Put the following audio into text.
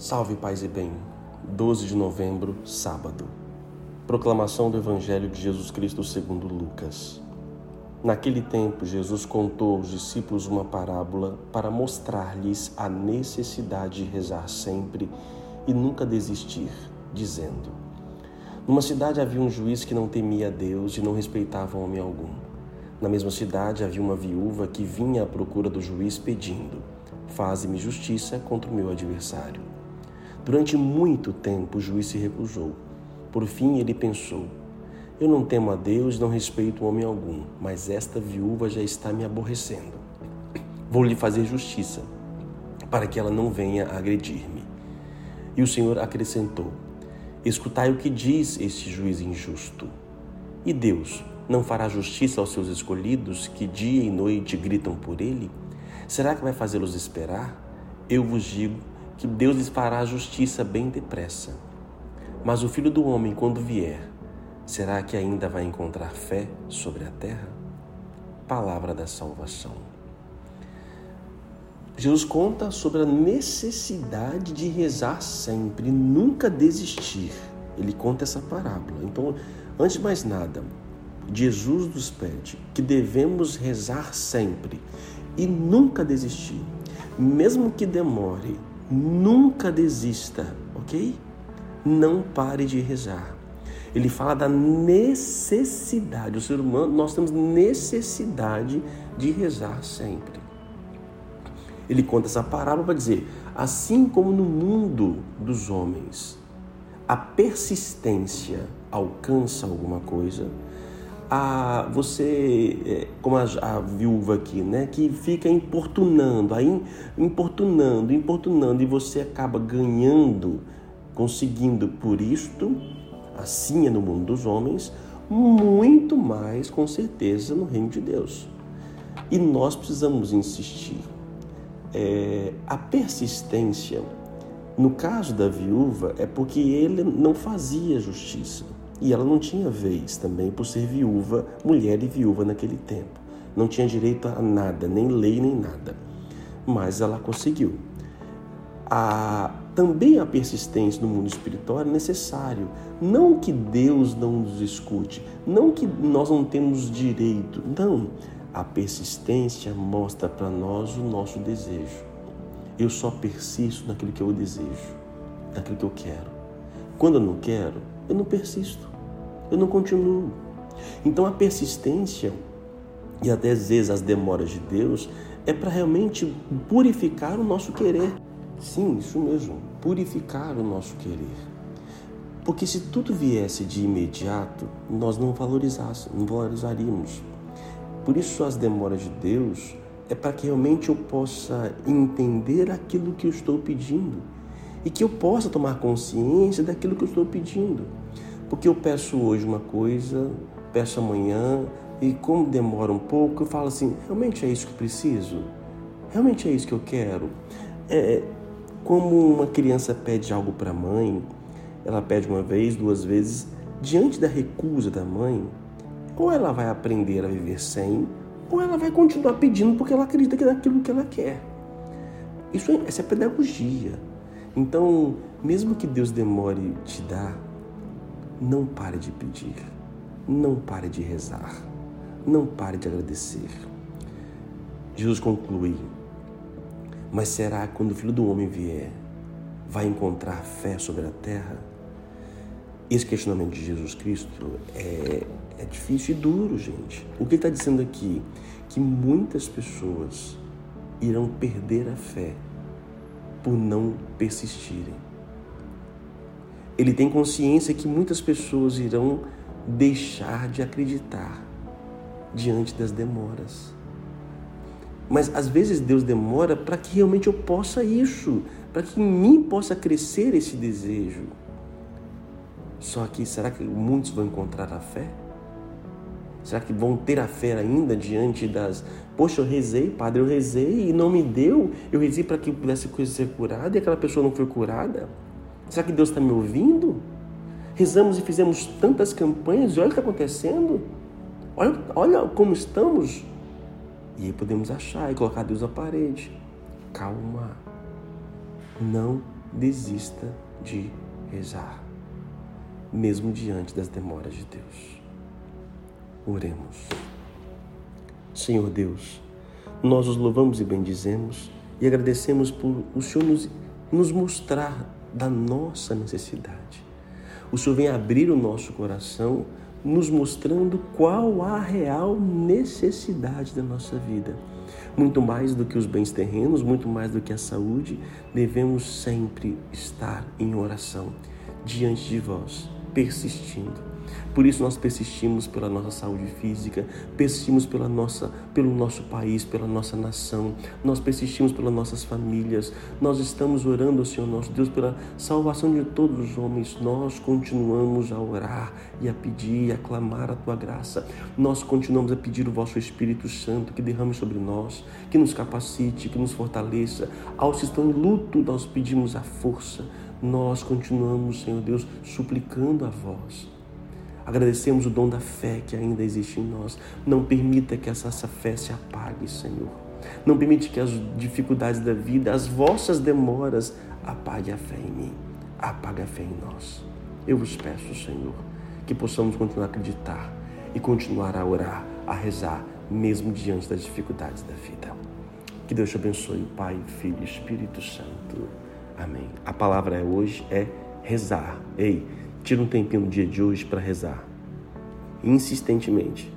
Salve paz e bem. 12 de novembro, sábado. Proclamação do Evangelho de Jesus Cristo segundo Lucas. Naquele tempo, Jesus contou aos discípulos uma parábola para mostrar-lhes a necessidade de rezar sempre e nunca desistir, dizendo: Numa cidade havia um juiz que não temia a Deus e não respeitava homem algum. Na mesma cidade havia uma viúva que vinha à procura do juiz pedindo: Faze-me justiça contra o meu adversário. Durante muito tempo o juiz se recusou. Por fim ele pensou: Eu não temo a Deus, não respeito homem algum, mas esta viúva já está me aborrecendo. Vou lhe fazer justiça, para que ela não venha agredir-me. E o Senhor acrescentou: Escutai o que diz este juiz injusto. E Deus não fará justiça aos seus escolhidos que dia e noite gritam por ele? Será que vai fazê-los esperar? Eu vos digo que Deus lhes fará justiça bem depressa. Mas o filho do homem, quando vier, será que ainda vai encontrar fé sobre a terra? Palavra da salvação. Jesus conta sobre a necessidade de rezar sempre, nunca desistir. Ele conta essa parábola. Então, antes de mais nada, Jesus nos pede que devemos rezar sempre e nunca desistir, mesmo que demore, Nunca desista, ok? Não pare de rezar. Ele fala da necessidade. O ser humano, nós temos necessidade de rezar sempre. Ele conta essa parábola para dizer: assim como no mundo dos homens, a persistência alcança alguma coisa, a você, é, como a, a, viúva aqui, né, que fica importunando, aí importunando, importunando, e você acaba ganhando, conseguindo por isto, assim é no mundo dos homens, muito mais com certeza no reino de Deus. E nós precisamos insistir. É, a persistência, no caso da viúva, é porque ele não fazia justiça. E ela não tinha vez também por ser viúva, mulher e viúva naquele tempo. Não tinha direito a nada, nem lei, nem nada. Mas ela conseguiu. A, também a persistência no mundo espiritual é necessário. Não que Deus não nos escute, não que nós não temos direito. Não. A persistência mostra para nós o nosso desejo. Eu só persisto naquilo que eu desejo, naquilo que eu quero. Quando eu não quero, eu não persisto eu não continuo. Então a persistência e até às vezes as demoras de Deus é para realmente purificar o nosso querer. Sim, isso mesmo, purificar o nosso querer. Porque se tudo viesse de imediato, nós não valorizássemos, não valorizaríamos. Por isso as demoras de Deus é para que realmente eu possa entender aquilo que eu estou pedindo e que eu possa tomar consciência daquilo que eu estou pedindo. Porque eu peço hoje uma coisa, peço amanhã, e como demora um pouco, eu falo assim: realmente é isso que preciso? Realmente é isso que eu quero? É, como uma criança pede algo para a mãe, ela pede uma vez, duas vezes, diante da recusa da mãe, ou ela vai aprender a viver sem, ou ela vai continuar pedindo porque ela acredita que é aquilo que ela quer. Isso, é, essa é pedagogia. Então, mesmo que Deus demore te dar, não pare de pedir, não pare de rezar, não pare de agradecer. Jesus conclui: Mas será que quando o filho do homem vier, vai encontrar fé sobre a terra? Esse questionamento de Jesus Cristo é, é difícil e duro, gente. O que ele está dizendo aqui? Que muitas pessoas irão perder a fé por não persistirem ele tem consciência que muitas pessoas irão deixar de acreditar diante das demoras. Mas às vezes Deus demora para que realmente eu possa isso, para que em mim possa crescer esse desejo. Só que será que muitos vão encontrar a fé? Será que vão ter a fé ainda diante das. Poxa, eu rezei, padre, eu rezei e não me deu. Eu rezei para que eu pudesse ser curada e aquela pessoa não foi curada. Será que Deus está me ouvindo? Rezamos e fizemos tantas campanhas e olha o que está acontecendo. Olha, olha como estamos. E aí podemos achar e colocar Deus à parede. Calma. Não desista de rezar, mesmo diante das demoras de Deus. Oremos. Senhor Deus, nós os louvamos e bendizemos e agradecemos por o Senhor nos, nos mostrar da nossa necessidade. O Senhor vem abrir o nosso coração, nos mostrando qual a real necessidade da nossa vida. Muito mais do que os bens terrenos, muito mais do que a saúde, devemos sempre estar em oração diante de vós, persistindo. Por isso nós persistimos pela nossa saúde física, persistimos pela nossa, pelo nosso país, pela nossa nação, nós persistimos pelas nossas famílias, nós estamos orando, Senhor nosso Deus, pela salvação de todos os homens, nós continuamos a orar e a pedir a clamar a Tua graça, nós continuamos a pedir o Vosso Espírito Santo que derrame sobre nós, que nos capacite, que nos fortaleça. Aos que estão em luto, nós pedimos a força, nós continuamos, Senhor Deus, suplicando a vós Agradecemos o dom da fé que ainda existe em nós. Não permita que essa, fé se apague, Senhor. Não permite que as dificuldades da vida, as vossas demoras, apague a fé em mim, apague a fé em nós. Eu vos peço, Senhor, que possamos continuar a acreditar e continuar a orar, a rezar, mesmo diante das dificuldades da vida. Que Deus te abençoe, Pai, Filho e Espírito Santo. Amém. A palavra é hoje é rezar. Ei, Tira um tempinho no dia de hoje para rezar. Insistentemente.